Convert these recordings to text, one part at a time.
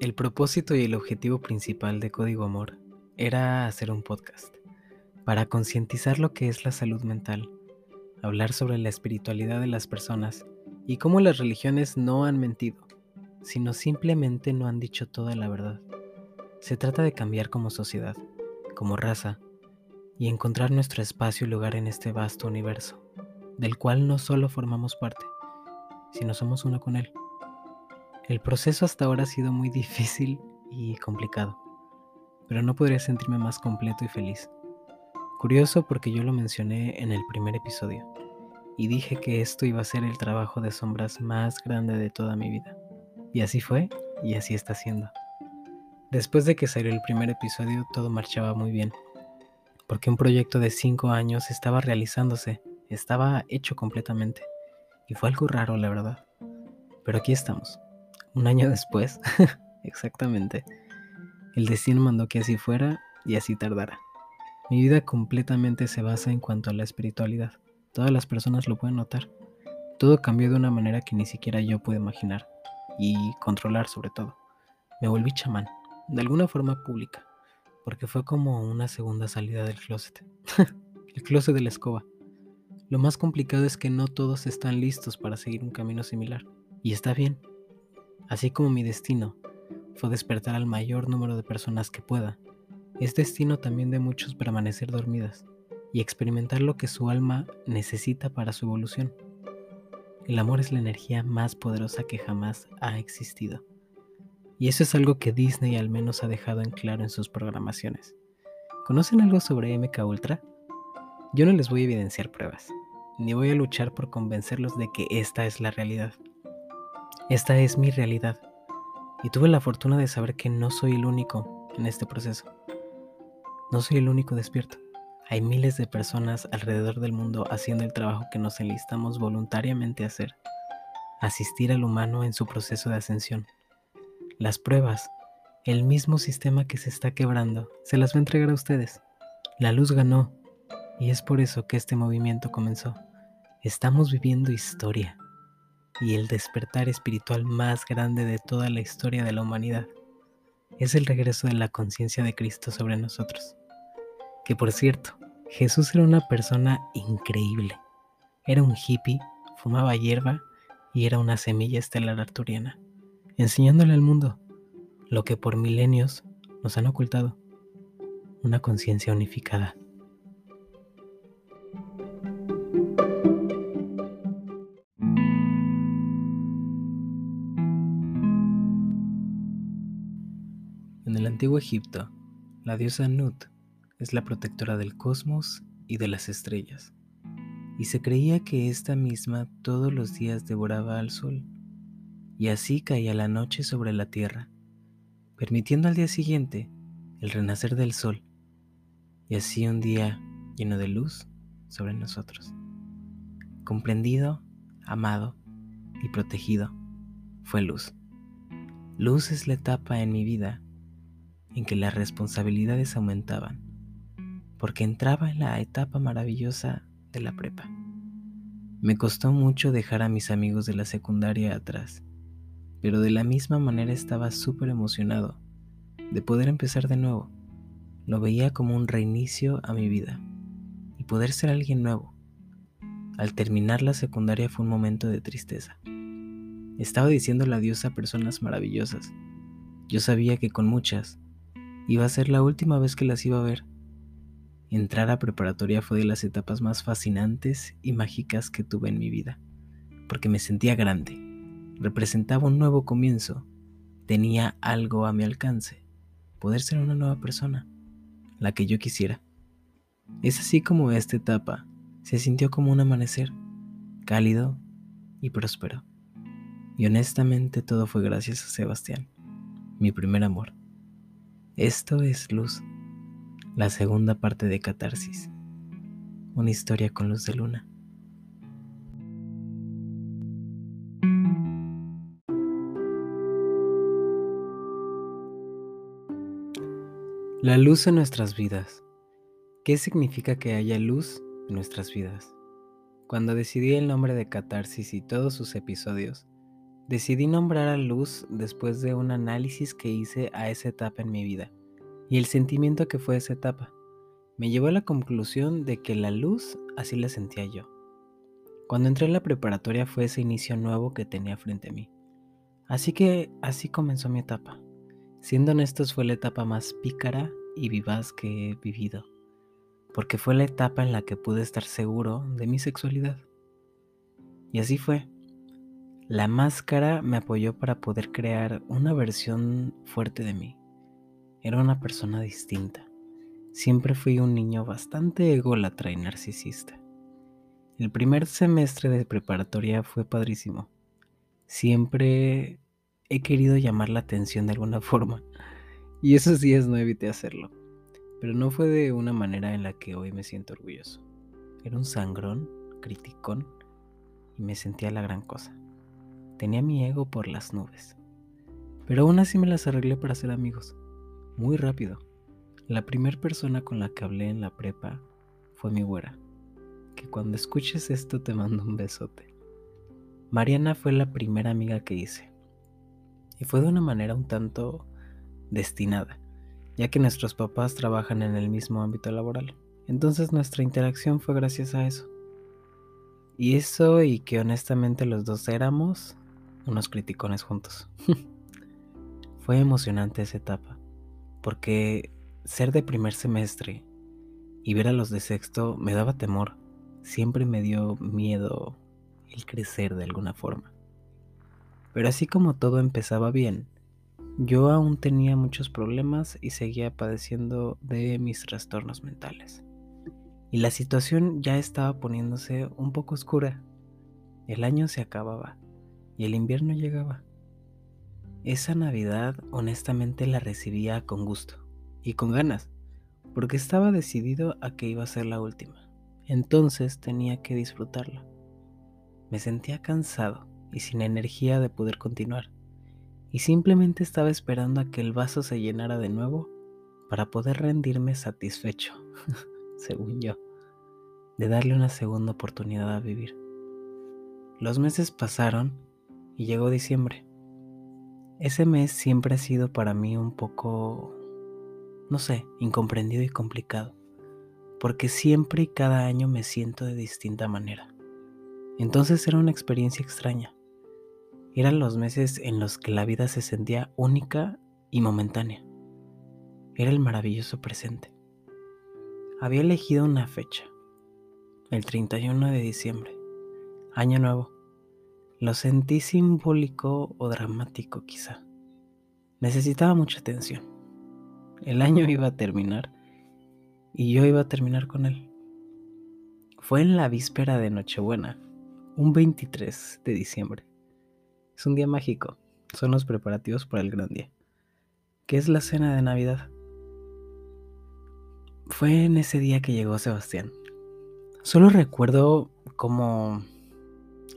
El propósito y el objetivo principal de Código Amor era hacer un podcast para concientizar lo que es la salud mental, hablar sobre la espiritualidad de las personas y cómo las religiones no han mentido, sino simplemente no han dicho toda la verdad. Se trata de cambiar como sociedad, como raza, y encontrar nuestro espacio y lugar en este vasto universo, del cual no solo formamos parte, sino somos uno con él. El proceso hasta ahora ha sido muy difícil y complicado, pero no podría sentirme más completo y feliz. Curioso porque yo lo mencioné en el primer episodio y dije que esto iba a ser el trabajo de sombras más grande de toda mi vida. Y así fue y así está siendo. Después de que salió el primer episodio todo marchaba muy bien, porque un proyecto de 5 años estaba realizándose, estaba hecho completamente. Y fue algo raro, la verdad. Pero aquí estamos. Un año después, exactamente. El destino mandó que así fuera y así tardara. Mi vida completamente se basa en cuanto a la espiritualidad. Todas las personas lo pueden notar. Todo cambió de una manera que ni siquiera yo pude imaginar y controlar sobre todo. Me volví chamán, de alguna forma pública, porque fue como una segunda salida del closet. el closet de la escoba. Lo más complicado es que no todos están listos para seguir un camino similar. Y está bien. Así como mi destino fue despertar al mayor número de personas que pueda es destino también de muchos permanecer dormidas y experimentar lo que su alma necesita para su evolución. El amor es la energía más poderosa que jamás ha existido. Y eso es algo que Disney al menos ha dejado en claro en sus programaciones. ¿Conocen algo sobre MK Ultra? Yo no les voy a evidenciar pruebas, ni voy a luchar por convencerlos de que esta es la realidad. Esta es mi realidad, y tuve la fortuna de saber que no soy el único en este proceso. No soy el único despierto. Hay miles de personas alrededor del mundo haciendo el trabajo que nos enlistamos voluntariamente a hacer. Asistir al humano en su proceso de ascensión. Las pruebas, el mismo sistema que se está quebrando, se las va a entregar a ustedes. La luz ganó y es por eso que este movimiento comenzó. Estamos viviendo historia y el despertar espiritual más grande de toda la historia de la humanidad es el regreso de la conciencia de Cristo sobre nosotros. Que por cierto, Jesús era una persona increíble. Era un hippie, fumaba hierba y era una semilla estelar arturiana, enseñándole al mundo lo que por milenios nos han ocultado, una conciencia unificada. Antiguo Egipto, la diosa Nut es la protectora del cosmos y de las estrellas, y se creía que esta misma todos los días devoraba al sol, y así caía la noche sobre la tierra, permitiendo al día siguiente el renacer del sol, y así un día lleno de luz sobre nosotros. Comprendido, amado y protegido, fue luz. Luz es la etapa en mi vida en que las responsabilidades aumentaban porque entraba en la etapa maravillosa de la prepa. Me costó mucho dejar a mis amigos de la secundaria atrás, pero de la misma manera estaba súper emocionado de poder empezar de nuevo. Lo veía como un reinicio a mi vida y poder ser alguien nuevo. Al terminar la secundaria fue un momento de tristeza. Estaba diciendo la diosa a personas maravillosas. Yo sabía que con muchas iba a ser la última vez que las iba a ver Entrar a preparatoria fue de las etapas más fascinantes y mágicas que tuve en mi vida, porque me sentía grande, representaba un nuevo comienzo, tenía algo a mi alcance, poder ser una nueva persona, la que yo quisiera. Es así como esta etapa se sintió como un amanecer, cálido y próspero. Y honestamente todo fue gracias a Sebastián, mi primer amor. Esto es luz la segunda parte de Catarsis, una historia con luz de luna. La luz en nuestras vidas. ¿Qué significa que haya luz en nuestras vidas? Cuando decidí el nombre de Catarsis y todos sus episodios, Decidí nombrar a luz después de un análisis que hice a esa etapa en mi vida y el sentimiento que fue esa etapa. Me llevó a la conclusión de que la luz así la sentía yo. Cuando entré en la preparatoria fue ese inicio nuevo que tenía frente a mí. Así que así comenzó mi etapa. Siendo honestos fue la etapa más pícara y vivaz que he vivido, porque fue la etapa en la que pude estar seguro de mi sexualidad. Y así fue. La máscara me apoyó para poder crear una versión fuerte de mí. Era una persona distinta. Siempre fui un niño bastante ególatra y narcisista. El primer semestre de preparatoria fue padrísimo. Siempre he querido llamar la atención de alguna forma. Y esos días no evité hacerlo. Pero no fue de una manera en la que hoy me siento orgulloso. Era un sangrón, criticón, y me sentía la gran cosa. Tenía mi ego por las nubes. Pero aún así me las arreglé para ser amigos. Muy rápido. La primera persona con la que hablé en la prepa fue mi güera. Que cuando escuches esto te mando un besote. Mariana fue la primera amiga que hice. Y fue de una manera un tanto destinada, ya que nuestros papás trabajan en el mismo ámbito laboral. Entonces nuestra interacción fue gracias a eso. Y eso y que honestamente los dos éramos unos criticones juntos. Fue emocionante esa etapa, porque ser de primer semestre y ver a los de sexto me daba temor. Siempre me dio miedo el crecer de alguna forma. Pero así como todo empezaba bien, yo aún tenía muchos problemas y seguía padeciendo de mis trastornos mentales. Y la situación ya estaba poniéndose un poco oscura. El año se acababa y el invierno llegaba. Esa Navidad honestamente la recibía con gusto y con ganas, porque estaba decidido a que iba a ser la última. Entonces tenía que disfrutarla. Me sentía cansado y sin energía de poder continuar, y simplemente estaba esperando a que el vaso se llenara de nuevo para poder rendirme satisfecho, según yo, de darle una segunda oportunidad a vivir. Los meses pasaron y llegó diciembre. Ese mes siempre ha sido para mí un poco, no sé, incomprendido y complicado, porque siempre y cada año me siento de distinta manera. Entonces era una experiencia extraña. Eran los meses en los que la vida se sentía única y momentánea. Era el maravilloso presente. Había elegido una fecha, el 31 de diciembre, año nuevo lo sentí simbólico o dramático quizá. Necesitaba mucha atención. El año iba a terminar y yo iba a terminar con él. Fue en la víspera de Nochebuena, un 23 de diciembre. Es un día mágico, son los preparativos para el gran día, que es la cena de Navidad. Fue en ese día que llegó Sebastián. Solo recuerdo como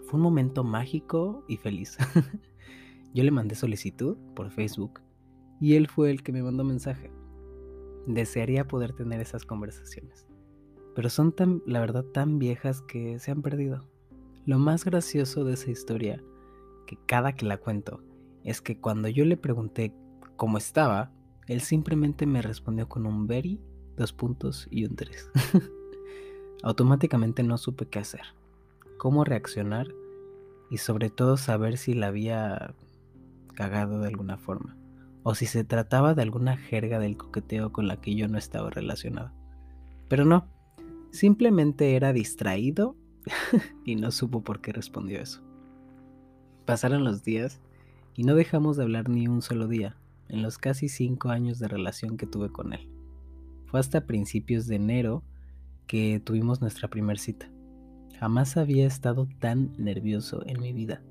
fue un momento mágico y feliz. Yo le mandé solicitud por Facebook y él fue el que me mandó mensaje. Desearía poder tener esas conversaciones, pero son tan, la verdad, tan viejas que se han perdido. Lo más gracioso de esa historia, que cada que la cuento, es que cuando yo le pregunté cómo estaba, él simplemente me respondió con un very, dos puntos y un tres. Automáticamente no supe qué hacer, cómo reaccionar y sobre todo saber si la había cagado de alguna forma o si se trataba de alguna jerga del coqueteo con la que yo no estaba relacionado. Pero no, simplemente era distraído y no supo por qué respondió eso. Pasaron los días y no dejamos de hablar ni un solo día en los casi cinco años de relación que tuve con él. Fue hasta principios de enero que tuvimos nuestra primera cita. Jamás había estado tan nervioso en mi vida.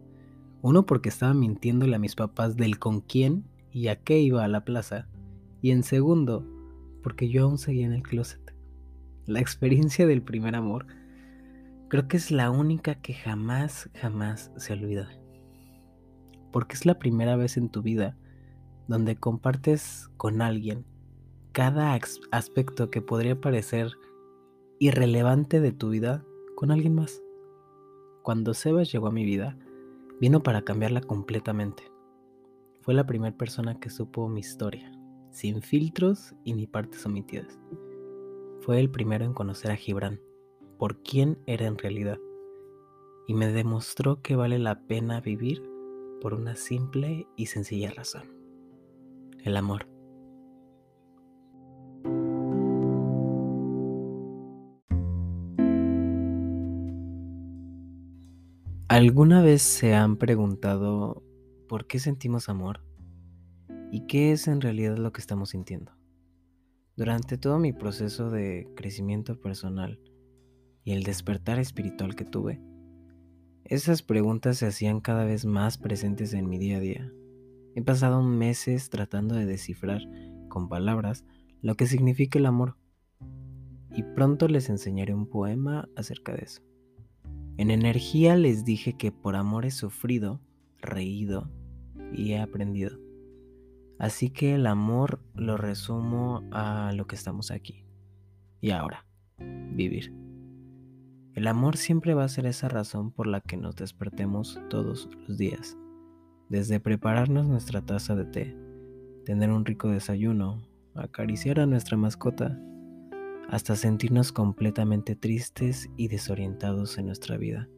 Uno porque estaba mintiéndole a mis papás del con quién y a qué iba a la plaza. Y en segundo, porque yo aún seguía en el closet. La experiencia del primer amor creo que es la única que jamás, jamás se olvida. Porque es la primera vez en tu vida donde compartes con alguien cada aspecto que podría parecer irrelevante de tu vida con alguien más. Cuando Sebas llegó a mi vida, Vino para cambiarla completamente. Fue la primera persona que supo mi historia, sin filtros y ni partes omitidas. Fue el primero en conocer a Gibran, por quién era en realidad, y me demostró que vale la pena vivir por una simple y sencilla razón, el amor. ¿Alguna vez se han preguntado por qué sentimos amor? ¿Y qué es en realidad lo que estamos sintiendo? Durante todo mi proceso de crecimiento personal y el despertar espiritual que tuve, esas preguntas se hacían cada vez más presentes en mi día a día. He pasado meses tratando de descifrar con palabras lo que significa el amor y pronto les enseñaré un poema acerca de eso. En energía les dije que por amor he sufrido, reído y he aprendido. Así que el amor lo resumo a lo que estamos aquí. Y ahora, vivir. El amor siempre va a ser esa razón por la que nos despertemos todos los días. Desde prepararnos nuestra taza de té, tener un rico desayuno, acariciar a nuestra mascota, hasta sentirnos completamente tristes y desorientados en nuestra vida.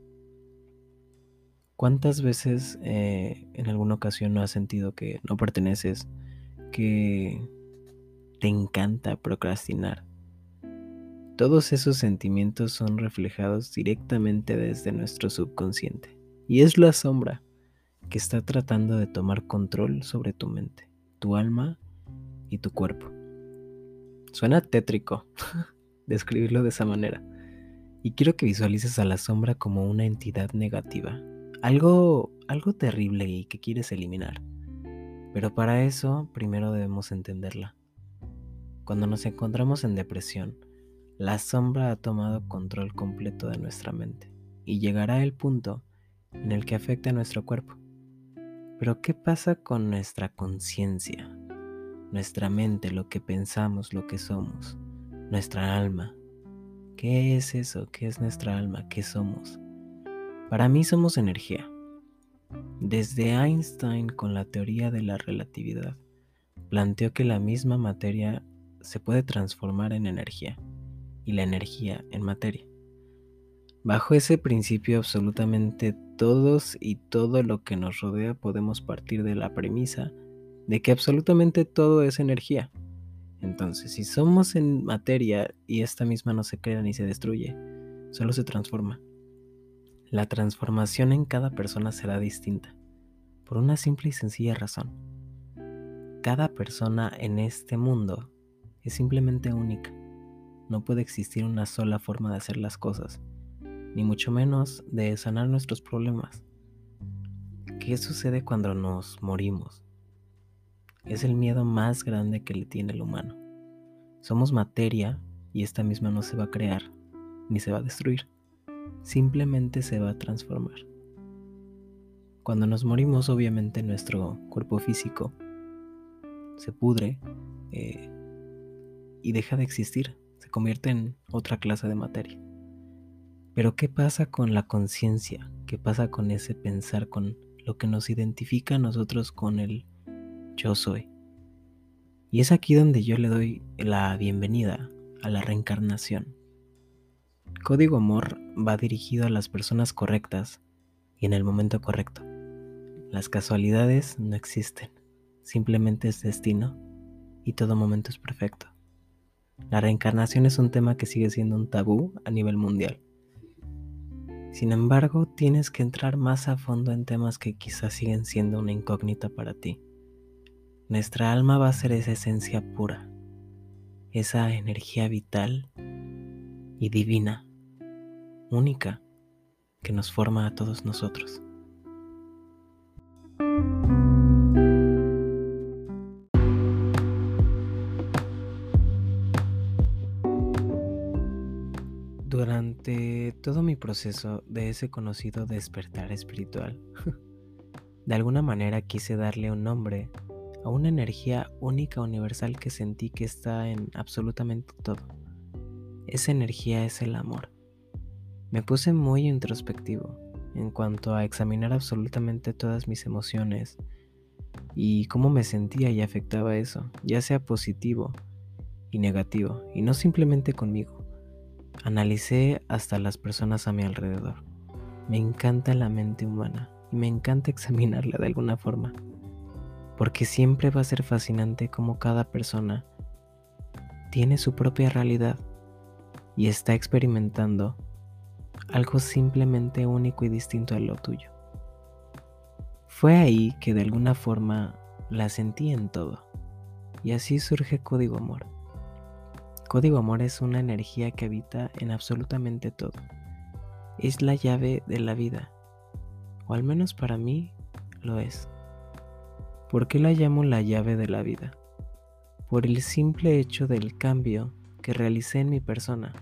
¿Cuántas veces eh, en alguna ocasión no has sentido que no perteneces, que te encanta procrastinar? Todos esos sentimientos son reflejados directamente desde nuestro subconsciente y es la sombra que está tratando de tomar control sobre tu mente, tu alma y tu cuerpo. Suena tétrico describirlo de esa manera. Y quiero que visualices a la sombra como una entidad negativa, algo, algo terrible y que quieres eliminar. Pero para eso primero debemos entenderla. Cuando nos encontramos en depresión, la sombra ha tomado control completo de nuestra mente y llegará el punto en el que afecta a nuestro cuerpo. Pero ¿qué pasa con nuestra conciencia? Nuestra mente, lo que pensamos, lo que somos, nuestra alma. ¿Qué es eso? ¿Qué es nuestra alma? ¿Qué somos? Para mí somos energía. Desde Einstein con la teoría de la relatividad, planteó que la misma materia se puede transformar en energía y la energía en materia. Bajo ese principio absolutamente todos y todo lo que nos rodea podemos partir de la premisa de que absolutamente todo es energía. Entonces, si somos en materia y esta misma no se crea ni se destruye, solo se transforma. La transformación en cada persona será distinta, por una simple y sencilla razón. Cada persona en este mundo es simplemente única. No puede existir una sola forma de hacer las cosas, ni mucho menos de sanar nuestros problemas. ¿Qué sucede cuando nos morimos? Es el miedo más grande que le tiene el humano. Somos materia y esta misma no se va a crear ni se va a destruir, simplemente se va a transformar. Cuando nos morimos, obviamente nuestro cuerpo físico se pudre eh, y deja de existir, se convierte en otra clase de materia. Pero ¿qué pasa con la conciencia? ¿Qué pasa con ese pensar, con lo que nos identifica a nosotros con el yo soy. Y es aquí donde yo le doy la bienvenida a la reencarnación. Código Amor va dirigido a las personas correctas y en el momento correcto. Las casualidades no existen, simplemente es destino y todo momento es perfecto. La reencarnación es un tema que sigue siendo un tabú a nivel mundial. Sin embargo, tienes que entrar más a fondo en temas que quizás siguen siendo una incógnita para ti. Nuestra alma va a ser esa esencia pura, esa energía vital y divina, única, que nos forma a todos nosotros. Durante todo mi proceso de ese conocido despertar espiritual, de alguna manera quise darle un nombre a una energía única universal que sentí que está en absolutamente todo. Esa energía es el amor. Me puse muy introspectivo en cuanto a examinar absolutamente todas mis emociones y cómo me sentía y afectaba eso, ya sea positivo y negativo, y no simplemente conmigo. Analicé hasta las personas a mi alrededor. Me encanta la mente humana y me encanta examinarla de alguna forma, porque siempre va a ser fascinante cómo cada persona tiene su propia realidad y está experimentando algo simplemente único y distinto a lo tuyo. Fue ahí que de alguna forma la sentí en todo, y así surge Código Amor. Código Amor es una energía que habita en absolutamente todo. Es la llave de la vida, o al menos para mí lo es. ¿Por qué la llamo la llave de la vida? por el simple hecho del cambio que realicé en mi persona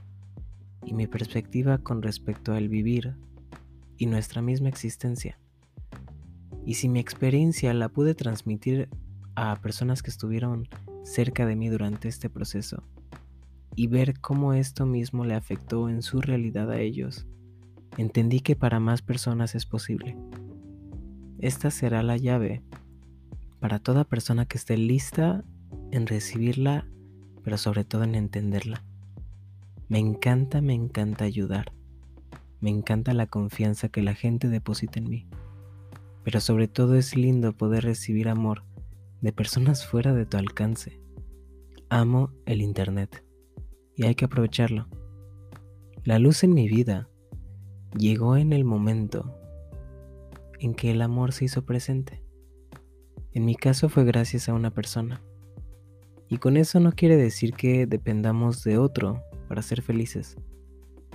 y mi perspectiva con respecto al vivir y nuestra misma existencia. Y si mi experiencia la pude transmitir a personas que estuvieron cerca de mí durante este proceso y ver cómo esto mismo le afectó en su realidad a ellos, entendí que para más personas es posible. Esta será la llave para toda persona que esté lista en recibirla, pero sobre todo en entenderla. Me encanta, me encanta ayudar. Me encanta la confianza que la gente deposita en mí. Pero sobre todo es lindo poder recibir amor de personas fuera de tu alcance. Amo el Internet y hay que aprovecharlo. La luz en mi vida llegó en el momento en que el amor se hizo presente. En mi caso fue gracias a una persona. Y con eso no quiere decir que dependamos de otro para ser felices.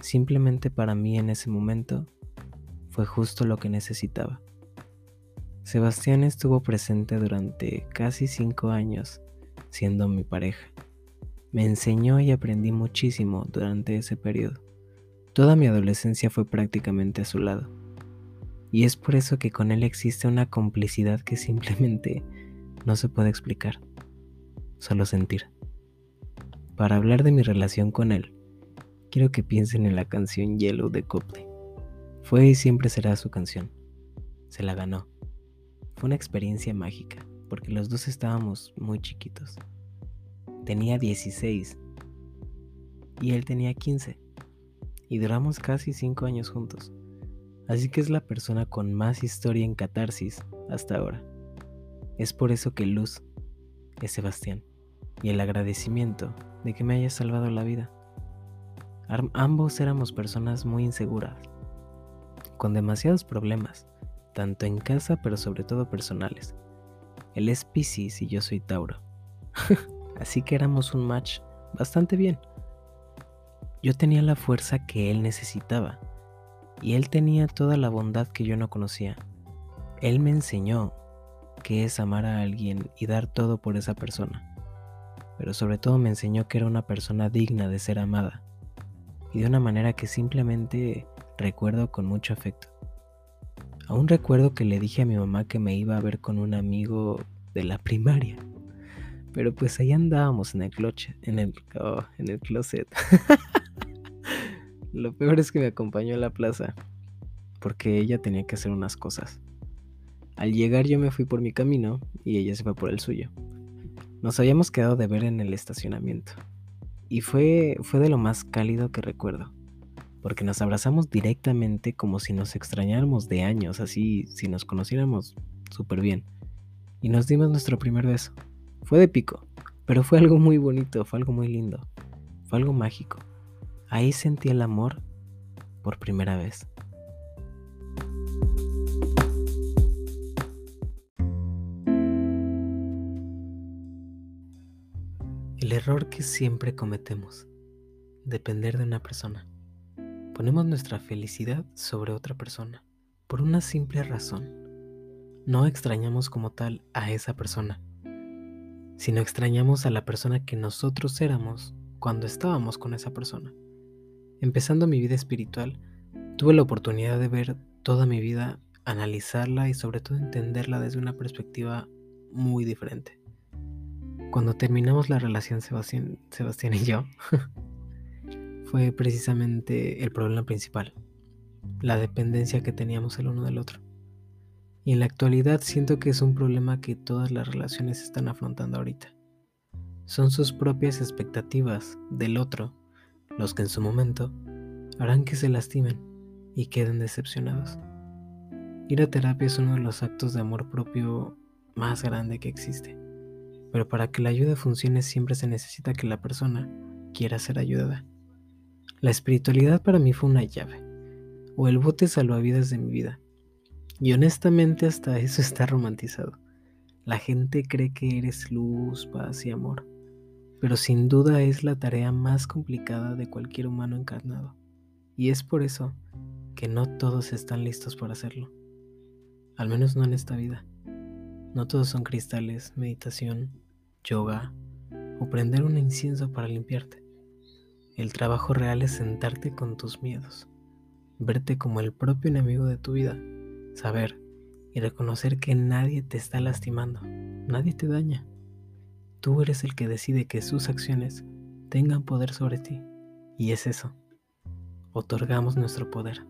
Simplemente para mí en ese momento fue justo lo que necesitaba. Sebastián estuvo presente durante casi cinco años siendo mi pareja. Me enseñó y aprendí muchísimo durante ese periodo. Toda mi adolescencia fue prácticamente a su lado. Y es por eso que con él existe una complicidad que simplemente no se puede explicar solo sentir. Para hablar de mi relación con él, quiero que piensen en la canción Yellow de Copley. Fue y siempre será su canción. Se la ganó. Fue una experiencia mágica, porque los dos estábamos muy chiquitos. Tenía 16 y él tenía 15. Y duramos casi 5 años juntos. Así que es la persona con más historia en catarsis hasta ahora. Es por eso que Luz es Sebastián y el agradecimiento de que me haya salvado la vida. ambos éramos personas muy inseguras, con demasiados problemas, tanto en casa pero sobre todo personales. Él es Pisces y yo soy Tauro. Así que éramos un match bastante bien. Yo tenía la fuerza que él necesitaba y él tenía toda la bondad que yo no conocía. Él me enseñó que es amar a alguien y dar todo por esa persona pero sobre todo me enseñó que era una persona digna de ser amada, y de una manera que simplemente recuerdo con mucho afecto. Aún recuerdo que le dije a mi mamá que me iba a ver con un amigo de la primaria, pero pues ahí andábamos en el cloche, en el, oh, en el closet. Lo peor es que me acompañó a la plaza, porque ella tenía que hacer unas cosas. Al llegar yo me fui por mi camino y ella se fue por el suyo. Nos habíamos quedado de ver en el estacionamiento. Y fue, fue de lo más cálido que recuerdo. Porque nos abrazamos directamente como si nos extrañáramos de años, así si nos conociéramos súper bien. Y nos dimos nuestro primer beso. Fue de pico, pero fue algo muy bonito, fue algo muy lindo, fue algo mágico. Ahí sentí el amor por primera vez. El error que siempre cometemos, depender de una persona. Ponemos nuestra felicidad sobre otra persona, por una simple razón. No extrañamos como tal a esa persona, sino extrañamos a la persona que nosotros éramos cuando estábamos con esa persona. Empezando mi vida espiritual, tuve la oportunidad de ver toda mi vida, analizarla y sobre todo entenderla desde una perspectiva muy diferente cuando terminamos la relación Sebastián, y yo, fue precisamente el problema principal. la dependencia que teníamos el uno del otro. Y en la actualidad siento que es un problema que todas las relaciones están afrontando ahorita. Son sus propias expectativas del otro los que en su momento harán que se lastimen y queden decepcionados. Ir a terapia es uno de los actos de amor propio más grande que existe, pero para que la ayuda funcione siempre se necesita que la persona quiera ser ayudada. La espiritualidad para mí fue una llave, o el bote salvavidas de mi vida, y honestamente hasta eso está romantizado. La gente cree que eres luz, paz y amor, pero sin duda es la tarea más complicada de cualquier humano encarnado, y es por eso que no todos están listos para hacerlo, al menos no en esta vida. No todos son cristales, meditación, yoga o prender un incienso para limpiarte. El trabajo real es sentarte con tus miedos, verte como el propio enemigo de tu vida, saber y reconocer que nadie te está lastimando, nadie te daña. Tú eres el que decide que sus acciones tengan poder sobre ti. Y es eso. Otorgamos nuestro poder.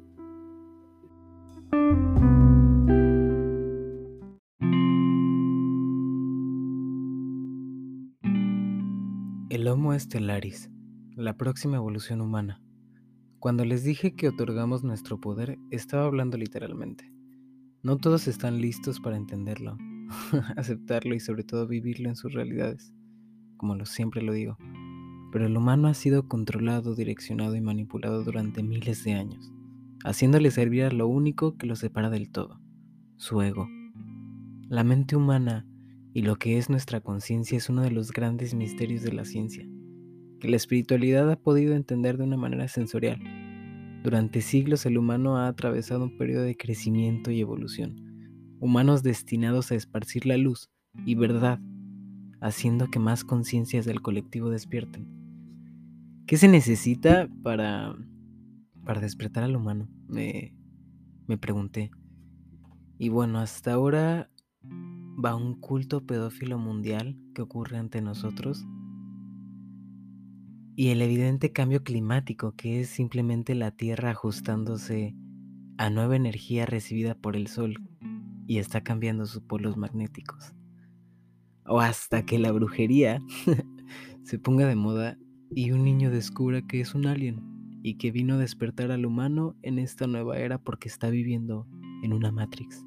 El Homo estelaris, la próxima evolución humana. Cuando les dije que otorgamos nuestro poder, estaba hablando literalmente. No todos están listos para entenderlo, aceptarlo y sobre todo vivirlo en sus realidades, como lo siempre lo digo. Pero el humano ha sido controlado, direccionado y manipulado durante miles de años, haciéndole servir a lo único que lo separa del todo, su ego. La mente humana y lo que es nuestra conciencia es uno de los grandes misterios de la ciencia, que la espiritualidad ha podido entender de una manera sensorial durante siglos el humano ha atravesado un periodo de crecimiento y evolución, humanos destinados a esparcir la luz y verdad, haciendo que más conciencias del colectivo despierten. ¿Qué se necesita para, para despertar al humano? Me, me pregunté. Y bueno, hasta ahora va un culto pedófilo mundial que ocurre ante nosotros y el evidente cambio climático que es simplemente la Tierra ajustándose a nueva energía recibida por el Sol y está cambiando sus polos magnéticos. O hasta que la brujería se ponga de moda y un niño descubra que es un alien y que vino a despertar al humano en esta nueva era porque está viviendo en una Matrix.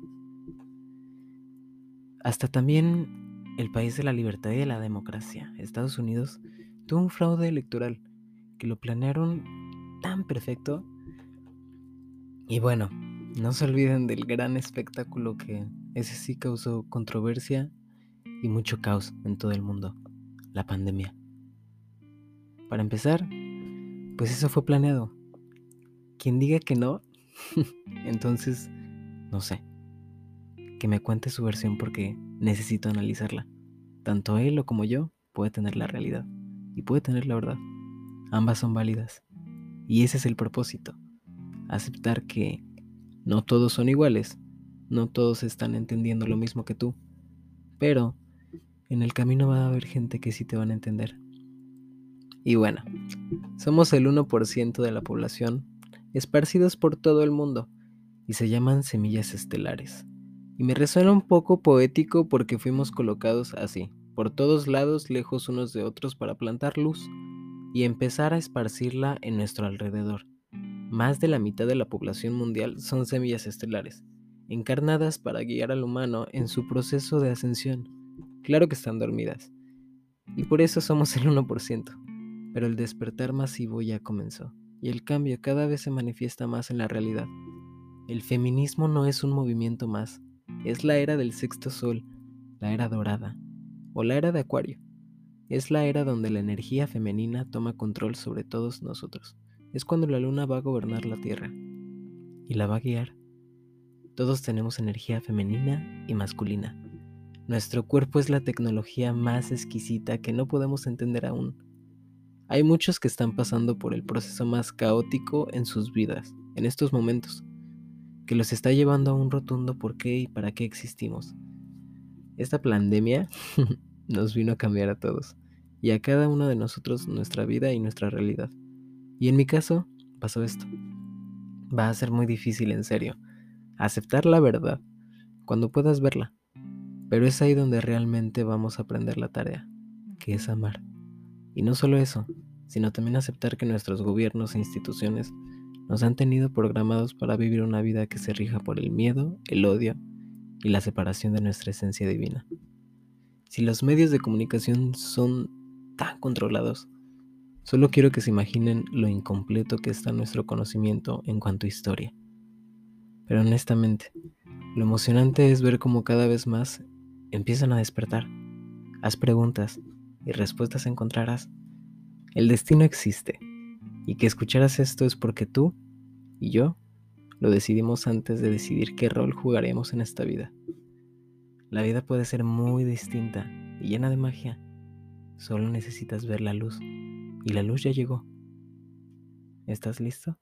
Hasta también el país de la libertad y de la democracia, Estados Unidos, tuvo un fraude electoral que lo planearon tan perfecto. Y bueno, no se olviden del gran espectáculo que ese sí causó controversia y mucho caos en todo el mundo, la pandemia. Para empezar, pues eso fue planeado. Quien diga que no, entonces, no sé, que me cuente su versión porque necesito analizarla. Tanto él o como yo puede tener la realidad y puede tener la verdad. Ambas son válidas. Y ese es el propósito. Aceptar que no todos son iguales, no todos están entendiendo lo mismo que tú, pero en el camino va a haber gente que sí te van a entender. Y bueno, somos el 1% de la población, esparcidos por todo el mundo, y se llaman semillas estelares. Y me resuena un poco poético porque fuimos colocados así, por todos lados lejos unos de otros para plantar luz y empezar a esparcirla en nuestro alrededor. Más de la mitad de la población mundial son semillas estelares, encarnadas para guiar al humano en su proceso de ascensión. Claro que están dormidas, y por eso somos el 1%, pero el despertar masivo ya comenzó, y el cambio cada vez se manifiesta más en la realidad. El feminismo no es un movimiento más, es la era del sexto sol, la era dorada, o la era de Acuario. Es la era donde la energía femenina toma control sobre todos nosotros. Es cuando la luna va a gobernar la Tierra y la va a guiar. Todos tenemos energía femenina y masculina. Nuestro cuerpo es la tecnología más exquisita que no podemos entender aún. Hay muchos que están pasando por el proceso más caótico en sus vidas, en estos momentos, que los está llevando a un rotundo por qué y para qué existimos. Esta pandemia nos vino a cambiar a todos y a cada uno de nosotros nuestra vida y nuestra realidad. Y en mi caso pasó esto. Va a ser muy difícil, en serio, aceptar la verdad cuando puedas verla. Pero es ahí donde realmente vamos a aprender la tarea, que es amar. Y no solo eso, sino también aceptar que nuestros gobiernos e instituciones nos han tenido programados para vivir una vida que se rija por el miedo, el odio y la separación de nuestra esencia divina. Si los medios de comunicación son tan controlados, solo quiero que se imaginen lo incompleto que está nuestro conocimiento en cuanto a historia. Pero honestamente, lo emocionante es ver cómo cada vez más empiezan a despertar. Haz preguntas y respuestas encontrarás. El destino existe y que escucharas esto es porque tú y yo lo decidimos antes de decidir qué rol jugaremos en esta vida. La vida puede ser muy distinta y llena de magia. Solo necesitas ver la luz. Y la luz ya llegó. ¿Estás listo?